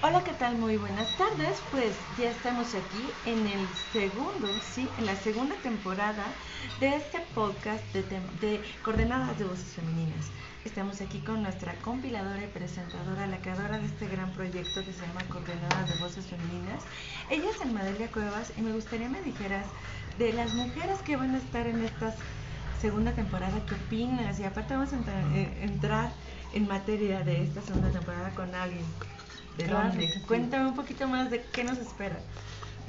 Hola, ¿qué tal? Muy buenas tardes. Pues ya estamos aquí en el segundo, sí, en la segunda temporada de este podcast de, de Coordenadas de Voces Femeninas. Estamos aquí con nuestra compiladora y presentadora, la creadora de este gran proyecto que se llama Coordenadas de Voces Femeninas. Ella es Madelia Cuevas y me gustaría me dijeras de las mujeres que van a estar en esta segunda temporada, ¿qué opinas? Y aparte vamos a entrar, eh, entrar en materia de esta segunda temporada con alguien de Cuéntame un poquito más de qué nos espera.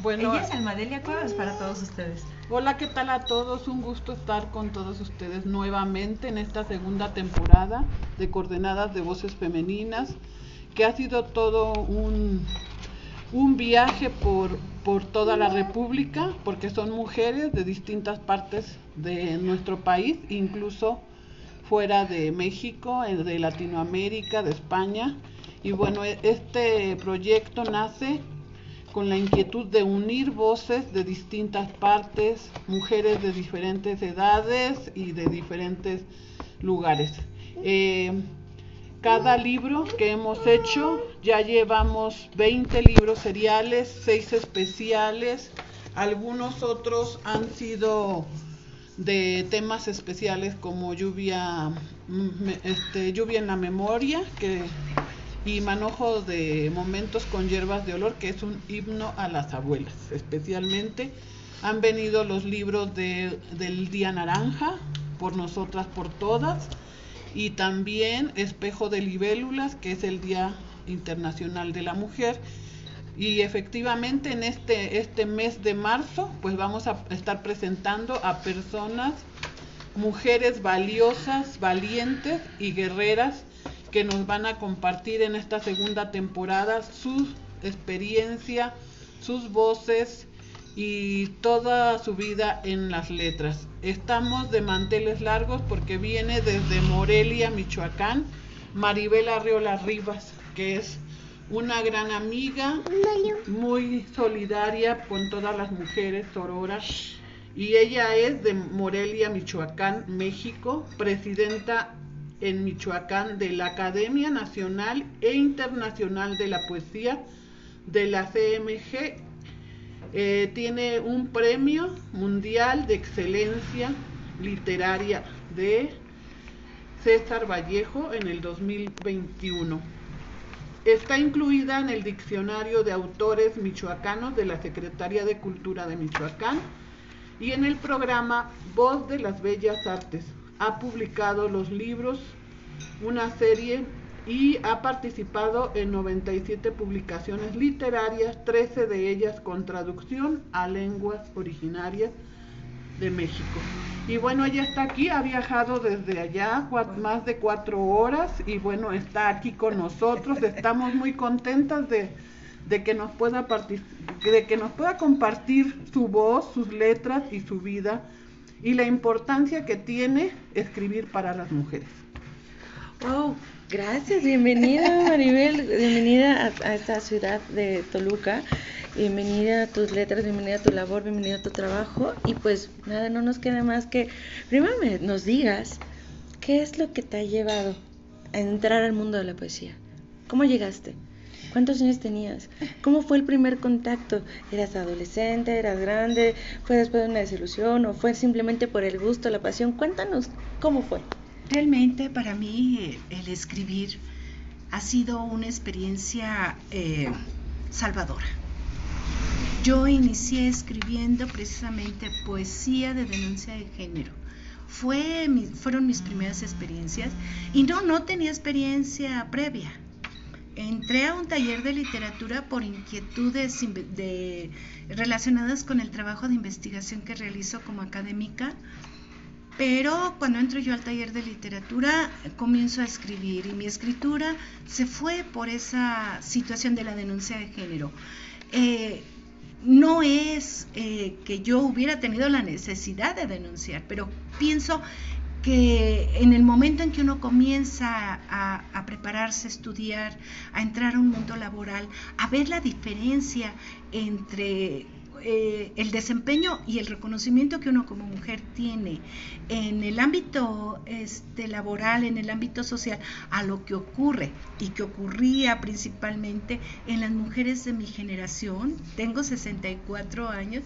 Bueno, Ella es Almadelia Cuevas para todos ustedes. Hola, ¿qué tal a todos? Un gusto estar con todos ustedes nuevamente en esta segunda temporada de Coordenadas de Voces Femeninas, que ha sido todo un, un viaje por, por toda la República, porque son mujeres de distintas partes de nuestro país, incluso fuera de México, de Latinoamérica, de España y bueno, e, este proyecto nace con la inquietud de unir voces de distintas partes, mujeres de diferentes edades y de diferentes lugares. Eh, cada libro que hemos hecho, ya llevamos 20 libros seriales, 6 especiales, algunos otros han sido de temas especiales como lluvia, mm, este, lluvia en la memoria, que y Manojo de Momentos con Hierbas de Olor, que es un himno a las abuelas, especialmente. Han venido los libros de, del Día Naranja, por nosotras, por todas, y también Espejo de Libélulas, que es el Día Internacional de la Mujer. Y efectivamente en este, este mes de marzo, pues vamos a estar presentando a personas, mujeres valiosas, valientes y guerreras que nos van a compartir en esta segunda temporada su experiencia, sus voces y toda su vida en las letras. Estamos de manteles largos porque viene desde Morelia, Michoacán, Maribel Arriola Rivas, que es una gran amiga, muy solidaria con todas las mujeres sororas. Y ella es de Morelia, Michoacán, México, presidenta en Michoacán de la Academia Nacional e Internacional de la Poesía de la CMG. Eh, tiene un premio mundial de excelencia literaria de César Vallejo en el 2021. Está incluida en el diccionario de autores michoacanos de la Secretaría de Cultura de Michoacán y en el programa Voz de las Bellas Artes, ha publicado los libros, una serie y ha participado en 97 publicaciones literarias, 13 de ellas con traducción a lenguas originarias de México. Y bueno, ella está aquí, ha viajado desde allá más de cuatro horas y bueno, está aquí con nosotros. Estamos muy contentas de, de que nos pueda de que nos pueda compartir su voz, sus letras y su vida y la importancia que tiene escribir para las mujeres. Wow, gracias, bienvenida Maribel, bienvenida a, esta ciudad de Toluca, bienvenida a tus letras, bienvenida a tu labor, bienvenida a tu trabajo y pues nada, no nos queda más que primero nos digas qué es lo que te ha llevado a entrar al mundo de la poesía, cómo llegaste. ¿Cuántos años tenías? ¿Cómo fue el primer contacto? ¿Eras adolescente? ¿Eras grande? ¿Fue después de una desilusión? ¿O fue simplemente por el gusto, la pasión? Cuéntanos, ¿cómo fue? Realmente para mí el escribir ha sido una experiencia eh, salvadora. Yo inicié escribiendo precisamente poesía de denuncia de género. Fue, fueron mis primeras experiencias y no, no tenía experiencia previa entré a un taller de literatura por inquietudes de, relacionadas con el trabajo de investigación que realizo como académica, pero cuando entro yo al taller de literatura comienzo a escribir y mi escritura se fue por esa situación de la denuncia de género. Eh, no es eh, que yo hubiera tenido la necesidad de denunciar, pero pienso que en el momento en que uno comienza a, prepararse, a estudiar, a entrar a un mundo laboral, a ver la diferencia entre eh, el desempeño y el reconocimiento que uno como mujer tiene en el ámbito este, laboral, en el ámbito social, a lo que ocurre y que ocurría principalmente en las mujeres de mi generación, tengo 64 años,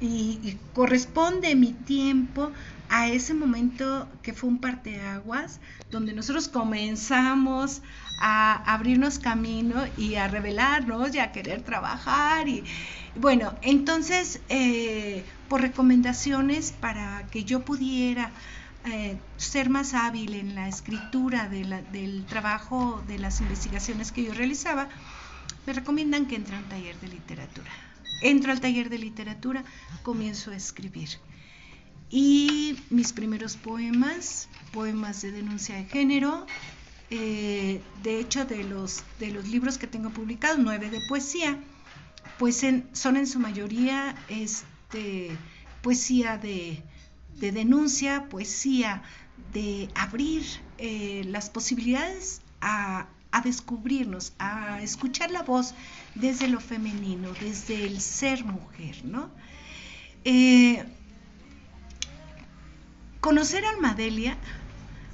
y, corresponde mi tiempo a ese momento que fue un parteaguas, donde nosotros comenzamos a abrirnos camino y a revelarnos y a querer trabajar. Y bueno, entonces, eh, por recomendaciones para que yo pudiera eh, ser más hábil en la escritura del trabajo, de las investigaciones que yo realizaba, me recomiendan que entre a un taller de literatura entro al taller de literatura, comienzo a escribir. Y mis primeros poemas, poemas de denuncia de género, eh, de hecho de los, de los libros que tengo publicados, nueve de poesía, pues son en su mayoría este, poesía de, denuncia, poesía de abrir eh, las posibilidades a, a descubrirnos, a escuchar la voz desde lo femenino, desde el ser mujer, ¿no? Eh, conocer a Almadelia,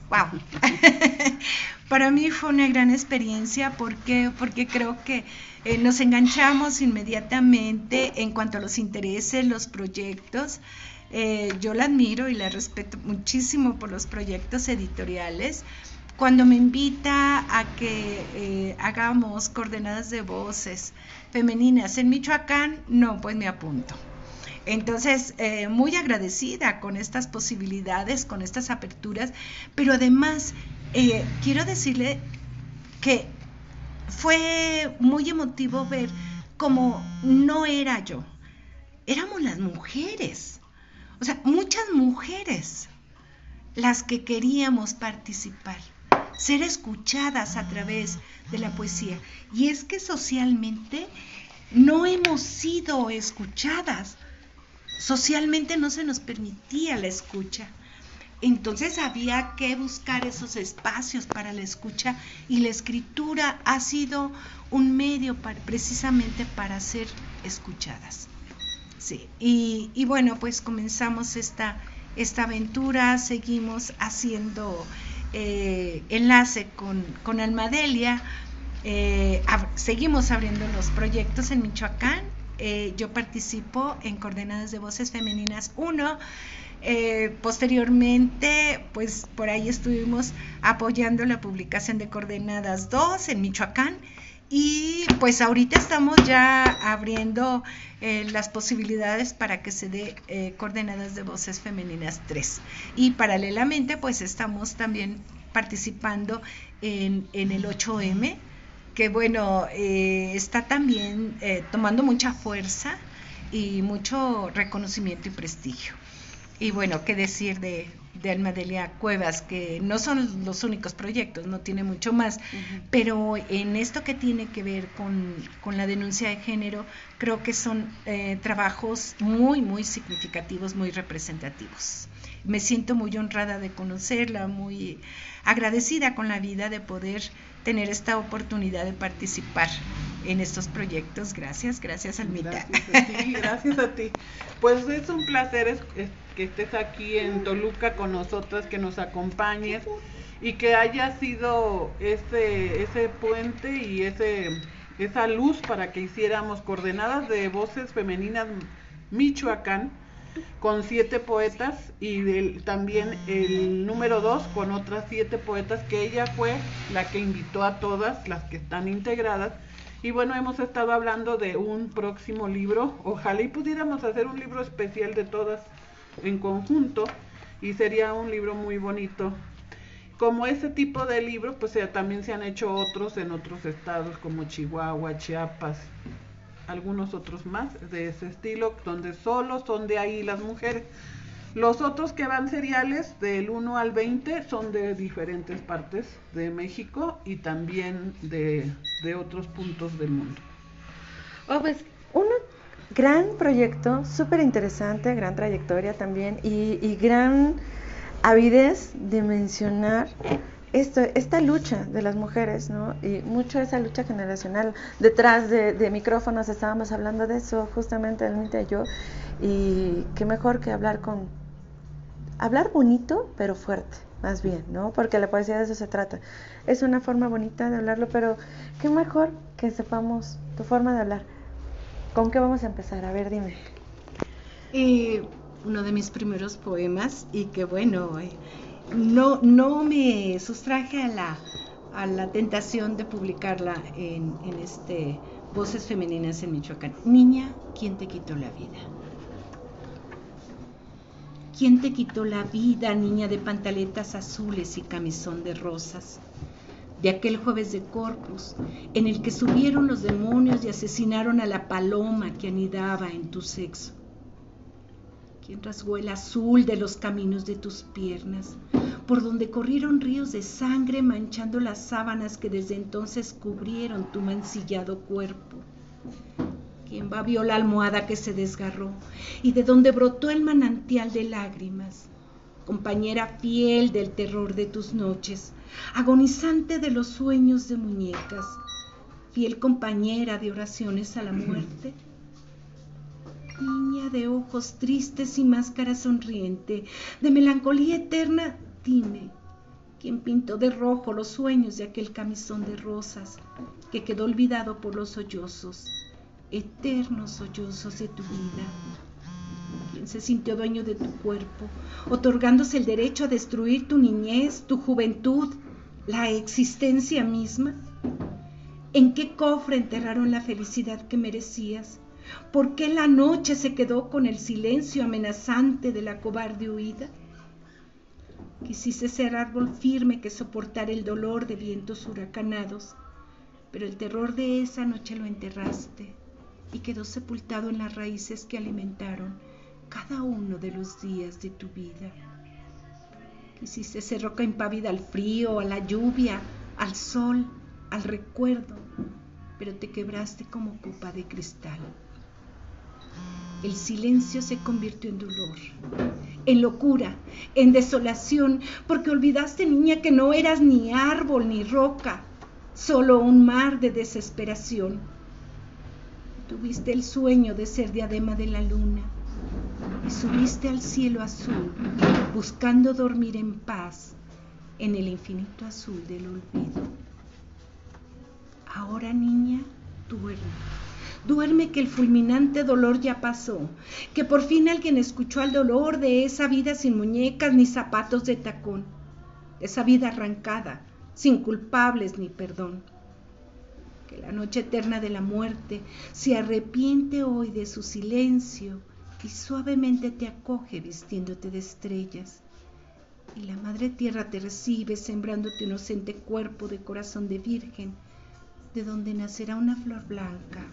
wow, para mí fue una gran experiencia porque, porque creo que eh, nos enganchamos inmediatamente en cuanto a los intereses, los proyectos. Eh, yo la admiro y la respeto muchísimo por los proyectos editoriales cuando me invita a que eh, hagamos coordenadas de voces femeninas en Michoacán, no, pues me apunto. Entonces, eh, muy agradecida con estas posibilidades, con estas aperturas, pero además eh, quiero decirle que fue muy emotivo ver cómo no era yo, éramos las mujeres, o sea, muchas mujeres las que queríamos participar ser escuchadas a través de la poesía. Y es que socialmente no hemos sido escuchadas. Socialmente no se nos permitía la escucha. Entonces había que buscar esos espacios para la escucha y la escritura ha sido un medio precisamente para ser escuchadas. Sí, y, y, bueno, pues comenzamos esta, esta aventura, seguimos haciendo eh, enlace con, con Almadelia. Eh, seguimos abriendo los proyectos en Michoacán. Eh, yo participo en Coordenadas de Voces Femeninas 1. posteriormente, pues por ahí estuvimos apoyando la publicación de Coordenadas 2 en Michoacán y pues ahorita estamos ya abriendo eh, las posibilidades para que se dé eh, coordenadas de voces femeninas 3. Y paralelamente pues estamos también participando en, el 8M, que bueno, eh, está también tomando mucha fuerza y mucho reconocimiento y prestigio. Y bueno, qué decir de, de Almadelia Cuevas, que no son los únicos proyectos, no tiene mucho más, pero en esto que tiene que ver con, la denuncia de género, creo que son eh, trabajos muy, muy significativos, muy representativos. Me siento muy honrada de conocerla, muy agradecida con la vida de poder tener esta oportunidad de participar en estos proyectos. Gracias, gracias Almita. Gracias a ti, gracias a ti. Pues es un placer que estés aquí en Toluca con nosotras, que nos acompañes y que haya sido ese, ese puente y ese, esa luz para que hiciéramos coordenadas de voces femeninas Michoacán con siete poetas y también el número dos con otras siete poetas que ella fue la que invitó a todas las que están integradas. Y bueno, hemos estado hablando de un próximo libro. Ojalá y pudiéramos hacer un libro especial de todas en conjunto y sería un libro muy bonito. Como ese tipo de libros, pues también se han hecho otros en otros estados como Chihuahua, Chiapas, algunos otros más de ese estilo, donde solo son de ahí las mujeres. Los otros que van seriales del 1 al 20 son de diferentes partes de México y también de, otros puntos del mundo. Oh, pues un gran proyecto, súper interesante, gran trayectoria también y, y gran avidez de mencionar esto, esta lucha de las mujeres, ¿no? Y mucho esa lucha generacional. Detrás de, micrófonos estábamos hablando de eso, justamente Almita y yo, y qué mejor que hablar con, hablar bonito, pero fuerte, más bien, ¿no? Porque la poesía de eso se trata. Es una forma bonita de hablarlo, pero qué mejor que sepamos tu forma de hablar. ¿Con qué vamos a empezar? A ver, dime. Uno de mis primeros poemas y que bueno, eh, no, no me sustraje a la, a la tentación de publicarla en, en este Voces Femeninas en Michoacán. Niña, ¿quién te quitó la vida? ¿Quién te quitó la vida, niña de pantaletas azules y camisón de rosas? De aquel jueves de Corpus, en el que subieron los demonios y asesinaron a la paloma que anidaba en tu sexo quien rasgó el azul de los caminos de tus piernas, por donde corrieron ríos de sangre manchando las sábanas que desde entonces cubrieron tu mancillado cuerpo. Quien babió la almohada que se desgarró y de donde brotó el manantial de lágrimas, compañera fiel del terror de tus noches, agonizante de los sueños de muñecas, fiel compañera de oraciones a la muerte Niña de ojos tristes y máscara sonriente, de melancolía eterna, dime, ¿quién pintó de rojo los sueños de aquel camisón de rosas que quedó olvidado por los sollozos, eternos sollozos de tu vida? ¿Quién se sintió dueño de tu cuerpo, otorgándose el derecho a destruir tu niñez, tu juventud, la existencia misma? ¿En qué cofre enterraron la felicidad que merecías? ¿Por qué la noche se quedó con el silencio amenazante de la cobarde huida? Quisiste ser árbol firme que soportara el dolor de vientos huracanados, pero el terror de esa noche lo enterraste y quedó sepultado en las raíces que alimentaron cada uno de los días de tu vida. Quisiste ser roca impávida al frío, a la lluvia, al sol, al recuerdo, pero te quebraste como copa de cristal. El silencio se convirtió en dolor, en locura, en desolación, porque olvidaste, niña, que no eras ni árbol ni roca, solo un mar de desesperación. Tuviste el sueño de ser diadema de la luna y subiste al cielo azul buscando dormir en paz en el infinito azul del olvido. Ahora, niña, duerme Duerme que el fulminante dolor ya pasó, que por fin alguien escuchó al dolor de esa vida sin muñecas ni zapatos de tacón, esa vida arrancada, sin culpables ni perdón. Que la noche eterna de la muerte se arrepiente hoy de su silencio y suavemente te acoge vistiéndote de estrellas. Y la Madre Tierra te recibe sembrando tu inocente cuerpo de corazón de virgen, de donde nacerá una flor blanca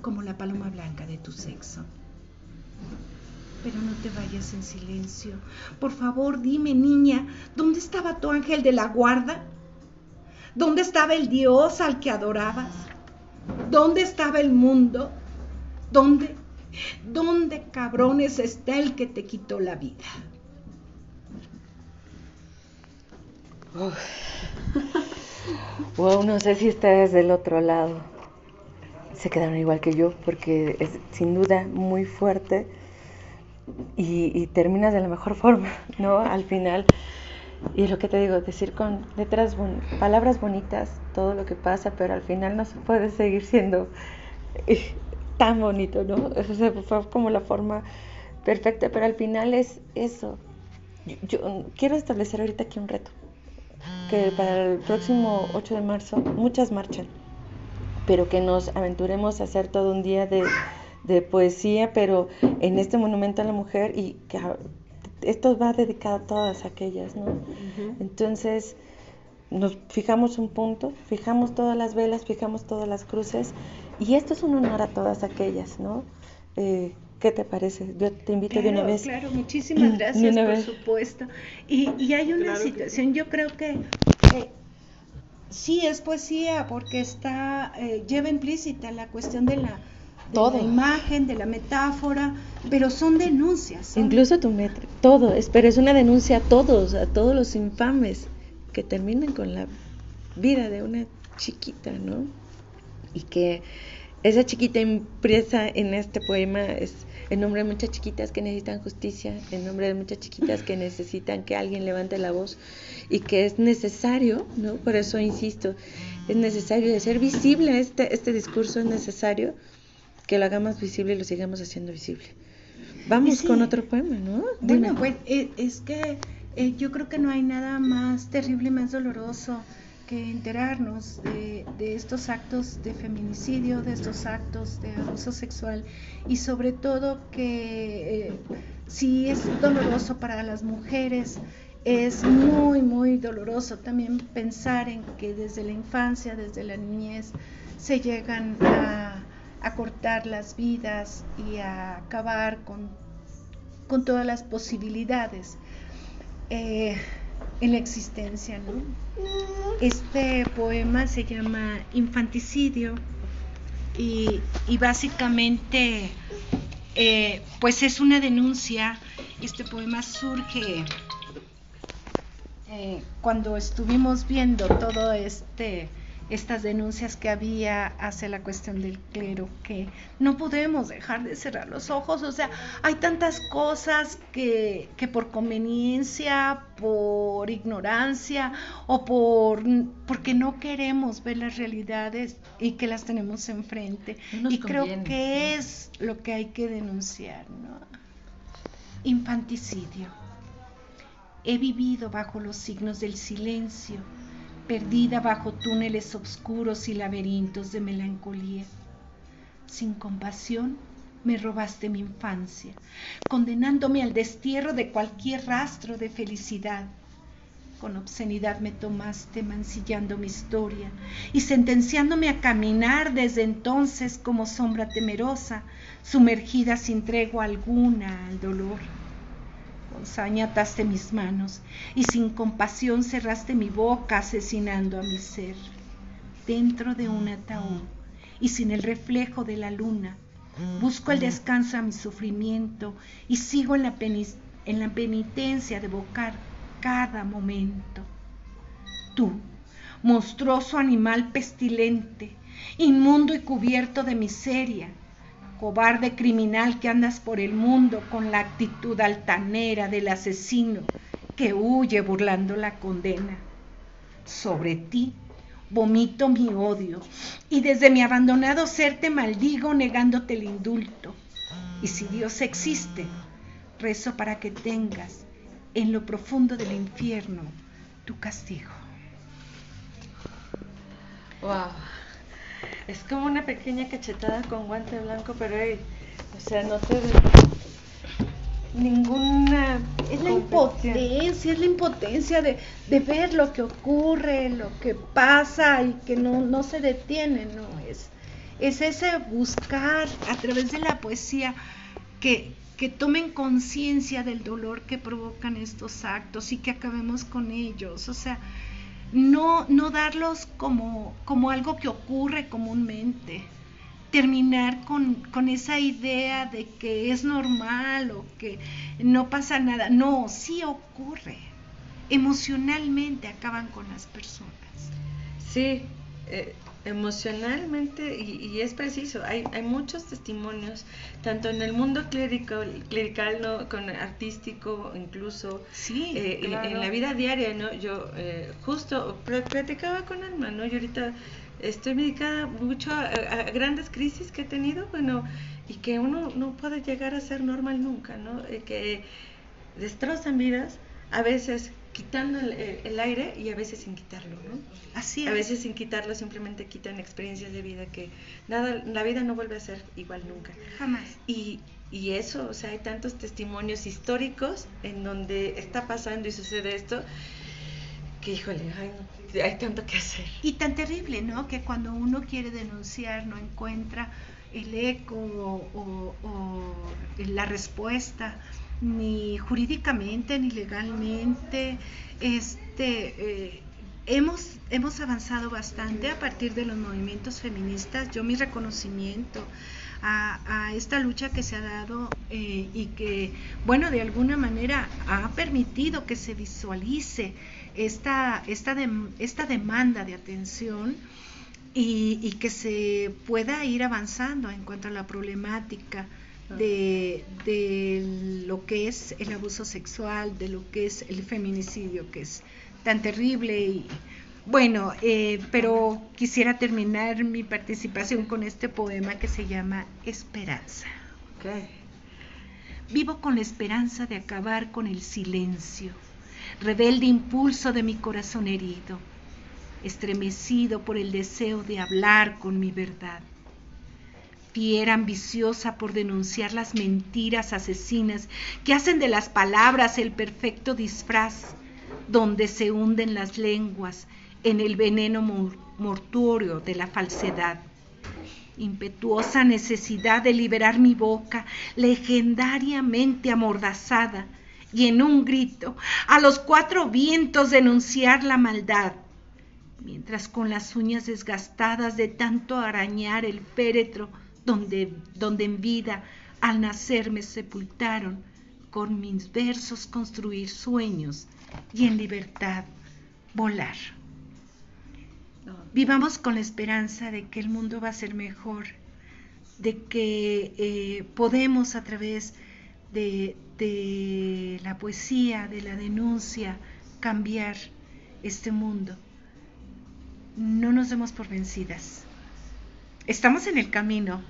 como la paloma blanca de tu sexo. Pero no te vayas en silencio. Por favor, dime, niña, ¿dónde estaba tu ángel de la guarda? ¿Dónde estaba el Dios al que adorabas? ¿Dónde estaba el mundo? ¿Dónde? ¿Dónde cabrones está el que te quitó la vida? wow, no sé si estás del otro lado se quedaron igual que yo porque es sin duda muy fuerte y, terminas de la mejor forma, ¿no? Al final. Y lo que te digo, decir con letras, palabras bonitas todo lo que pasa, pero al final no se puede seguir siendo eh, tan bonito, ¿no? Eso fue como la forma perfecta, pero al final es eso. yo quiero establecer ahorita aquí un reto, que para el próximo 8 de marzo muchas marchan pero que nos aventuremos a hacer todo un día de, poesía, pero en este monumento a la mujer y que esto va dedicado a todas aquellas, ¿no? Entonces, nos fijamos un punto, fijamos todas las velas, fijamos todas las cruces y esto es un honor a todas aquellas, ¿no? Eh, ¿Qué te parece? Yo te invito de una vez. Claro, muchísimas gracias, por supuesto. Y, y hay una situación, yo creo que eh, sí es poesía porque está eh, lleva implícita la cuestión de la, imagen, de la metáfora, pero son denuncias. Incluso tu metro, todo, es, pero es una denuncia a todos, a todos los infames que terminan con la vida de una chiquita, ¿no? Y que esa chiquita impresa en este poema es el nombre de muchas chiquitas que necesitan justicia, el nombre de muchas chiquitas que necesitan que alguien levante la voz y que es necesario, ¿no? Por eso insisto, es necesario de ser visible este, este discurso, es necesario que lo hagamos visible y lo sigamos haciendo visible. Vamos con otro poema, ¿no? Bueno, pues es que eh, yo creo que no hay nada más terrible, más doloroso que enterarnos de, estos actos de feminicidio, de estos actos de abuso sexual y sobre todo que eh, si es doloroso para las mujeres, es muy, muy doloroso también pensar en que desde la infancia, desde la niñez, se llegan a, cortar las vidas y a acabar con, con todas las posibilidades. Eh, en la existencia. ¿no? Este poema se llama Infanticidio y, básicamente eh, pues es una denuncia. Este poema surge eh, cuando estuvimos viendo todo este estas denuncias que había hacia la cuestión del clero, que no podemos dejar de cerrar los ojos, o sea, hay tantas cosas que, que por conveniencia, por ignorancia o por porque no queremos ver las realidades y que las tenemos enfrente. y creo que es lo que hay que denunciar, ¿no? Infanticidio. He vivido bajo los signos del silencio perdida bajo túneles oscuros y laberintos de melancolía. Sin compasión me robaste mi infancia, condenándome al destierro de cualquier rastro de felicidad. Con obscenidad me tomaste mancillando mi historia y sentenciándome a caminar desde entonces como sombra temerosa, sumergida sin tregua alguna al dolor con saña ataste mis manos y sin compasión cerraste mi boca asesinando a mi ser. Dentro de un ataúd y sin el reflejo de la luna, busco el descanso a mi sufrimiento y sigo en la, en la penitencia de evocar cada momento. Tú, monstruoso animal pestilente, inmundo y cubierto de miseria, cobarde criminal que andas por el mundo con la actitud altanera del asesino que huye burlando la condena. Sobre ti vomito mi odio y desde mi abandonado ser te maldigo negándote el indulto. Y si Dios existe, rezo para que tengas en lo profundo del infierno tu castigo. Wow es como una pequeña cachetada con guante blanco, pero o sea, no te ninguna es la impotencia, es la impotencia de, de, ver lo que ocurre, lo que pasa y que no, no se detiene, no es es ese buscar a través de la poesía que, que tomen conciencia del dolor que provocan estos actos y que acabemos con ellos, o sea, no, no darlos como, como algo que ocurre comúnmente, terminar con, con, esa idea de que es normal o que no pasa nada. No, sí ocurre. Emocionalmente acaban con las personas. Sí, eh, emocionalmente, y, es preciso, hay, hay muchos testimonios, tanto en el mundo clérico, clerical, ¿no? con artístico, incluso sí, eh, en, la vida diaria, ¿no? Yo eh, justo platicaba con Alma, ¿no? Yo ahorita estoy dedicada mucho a, grandes crisis que he tenido, bueno, y que uno no puede llegar a ser normal nunca, ¿no? Eh, que destrozan vidas, a veces quitando el, aire y a veces sin quitarlo, ¿no? Así es. A veces sin quitarlo simplemente quitan experiencias de vida que nada, la vida no vuelve a ser igual nunca. Jamás. Y, y eso, o sea, hay tantos testimonios históricos en donde está pasando y sucede esto que, híjole, hay tanto que hacer. Y tan terrible, ¿no? Que cuando uno quiere denunciar no encuentra el eco o, o la respuesta ni jurídicamente ni legalmente. Este, eh, hemos, hemos avanzado bastante a partir de los movimientos feministas. Yo mi reconocimiento a, esta lucha que se ha dado eh, y que, bueno, de alguna manera ha permitido que se visualice esta, esta, esta demanda de atención y, que se pueda ir avanzando en cuanto a la problemática de, de, lo que es el abuso sexual, de lo que es el feminicidio, que es tan terrible y bueno, eh, pero quisiera terminar mi participación con este poema que se llama Esperanza. Vivo con la esperanza de acabar con el silencio, rebelde impulso de mi corazón herido, estremecido por el deseo de hablar con mi verdad. Fiera ambiciosa por denunciar las mentiras asesinas que hacen de las palabras el perfecto disfraz, donde se hunden las lenguas en el veneno mortuorio de la falsedad. Impetuosa necesidad de liberar mi boca, legendariamente amordazada, y en un grito, a los cuatro vientos denunciar la maldad, mientras con las uñas desgastadas de tanto arañar el féretro donde, donde en vida al nacer me sepultaron, con mis versos construir sueños y en libertad volar. Vivamos con la esperanza de que el mundo va a ser mejor, de que eh, podemos a través de, de la poesía, de la denuncia, cambiar este mundo. No nos demos por vencidas. Estamos en el camino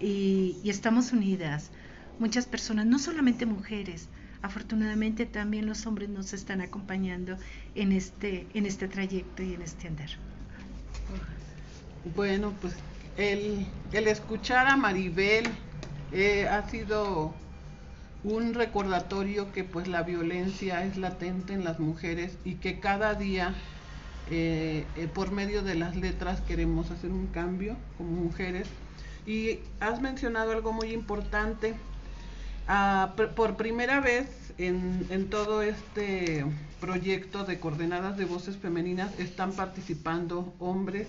y, estamos unidas. Muchas personas, no solamente mujeres, afortunadamente también los hombres nos están acompañando en este, en este trayecto y en este andar. Bueno, pues el, escuchar a Maribel eh, ha sido un recordatorio que pues la violencia es latente en las mujeres y que cada día eh, eh, por medio de las letras queremos hacer un cambio como mujeres. Y has mencionado algo muy importante. Ah, por primera vez en, en, todo este proyecto de coordenadas de voces femeninas están participando hombres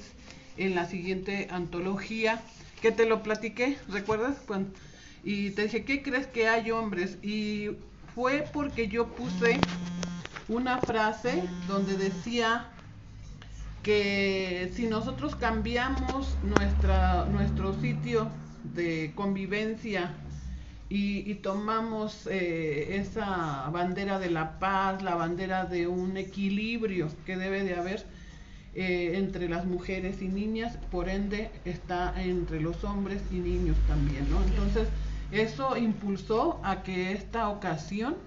en la siguiente antología, que te lo platiqué, ¿recuerdas? y te dije, ¿qué crees que hay hombres? Y fue porque yo puse una frase donde decía que si nosotros cambiamos nuestra, nuestro sitio de convivencia y, tomamos eh, esa bandera de la paz, la bandera de un equilibrio que debe de haber, eh, entre las mujeres y niñas, por ende está entre los hombres y niños también, ¿no? Entonces, eso impulsó a que esta ocasión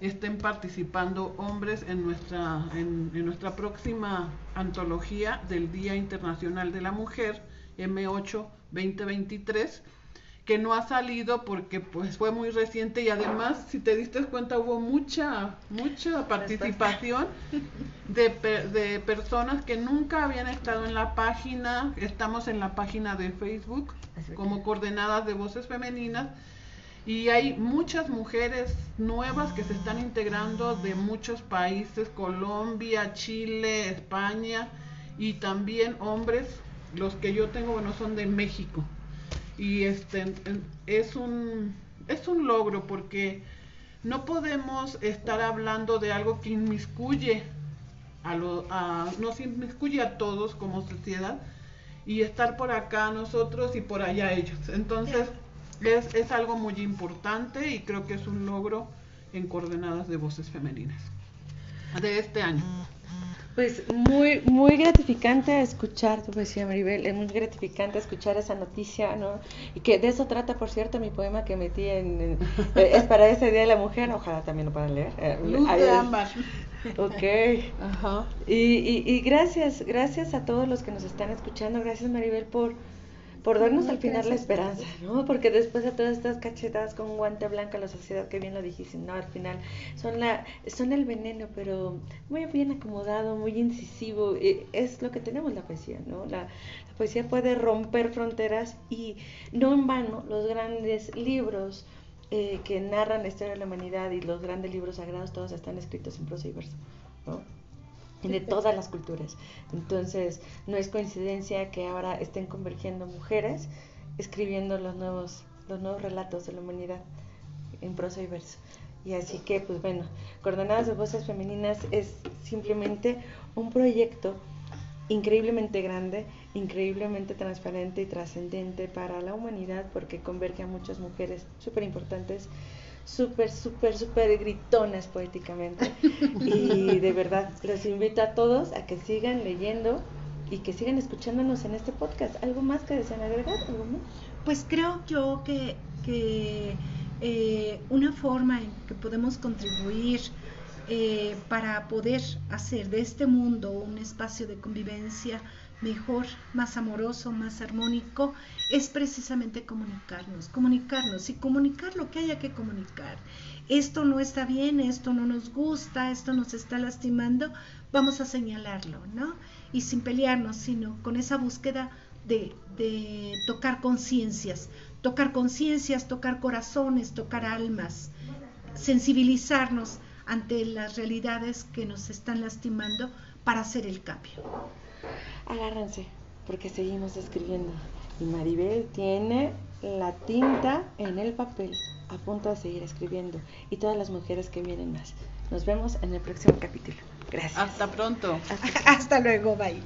estén participando hombres en nuestra, en, en nuestra próxima antología del Día Internacional de la Mujer, M8 2023 que no ha salido porque pues fue muy reciente y además si te diste cuenta hubo mucha mucha participación de, de personas que nunca habían estado en la página. Estamos en la página de Facebook como coordenadas de voces femeninas y hay muchas mujeres nuevas que se están integrando de muchos países Colombia Chile España y también hombres los que yo tengo bueno son de México y este es un es un logro porque no podemos estar hablando de algo que inmiscuye a lo, a, nos inmiscuye a todos como sociedad y estar por acá nosotros y por allá ellos. Entonces es, es algo muy importante y creo que es un logro en coordenadas de voces femeninas de este año. Pues muy, muy gratificante escuchar tu poesía, Maribel. Es muy gratificante escuchar esa noticia, ¿no? Y que de eso trata, por cierto, mi poema que metí en. Eh, es para ese Día de la Mujer, ojalá también lo puedan leer. Eh, Luz de ambas. Ok. Ajá. Y, y, y gracias, gracias a todos los que nos están escuchando. Gracias, Maribel, por por darnos al final la esperanza, ¿no? Porque después de todas estas cachetadas con guante blanco, la sociedad, que bien lo dijiste, ¿no? Al final son, la, son el veneno, pero muy bien acomodado, muy incisivo. Es lo que tenemos la poesía, ¿no? La, poesía puede romper fronteras y no en vano los grandes libros eh, que narran la historia de la humanidad y los grandes libros sagrados, todos están escritos en prosa y verso, ¿no? De todas las culturas. Entonces, no es coincidencia que ahora estén convergiendo mujeres escribiendo los nuevos, los nuevos relatos de la humanidad en prosa y verso. Y así que, pues bueno, Coordenadas de Voces Femeninas es simplemente un proyecto increíblemente grande, increíblemente transparente y trascendente para la humanidad porque converge a muchas mujeres súper importantes, súper, súper, súper gritonas poéticamente. Y de verdad, los invito a todos a que sigan leyendo y que sigan escuchándonos en este podcast. ¿Algo más que desean agregar? ¿Algo más? Pues creo yo que, que eh, una forma en que podemos contribuir eh, para poder hacer de este mundo un espacio de convivencia mejor, más amoroso, más armónico, es precisamente comunicarnos, comunicarnos y comunicar lo que haya que comunicar. Esto no está bien, esto no nos gusta, esto nos está lastimando, vamos a señalarlo, ¿no? Y sin pelearnos, sino con esa búsqueda de, tocar conciencias, tocar conciencias, tocar corazones, tocar almas, sensibilizarnos ante las realidades que nos están lastimando para hacer el cambio. Agárrense, porque seguimos escribiendo. Y Maribel tiene la tinta en el papel, a punto de seguir escribiendo. Y todas las mujeres que vienen más. Nos vemos en el próximo capítulo. Gracias. Hasta pronto. Hasta, Hasta luego, bye.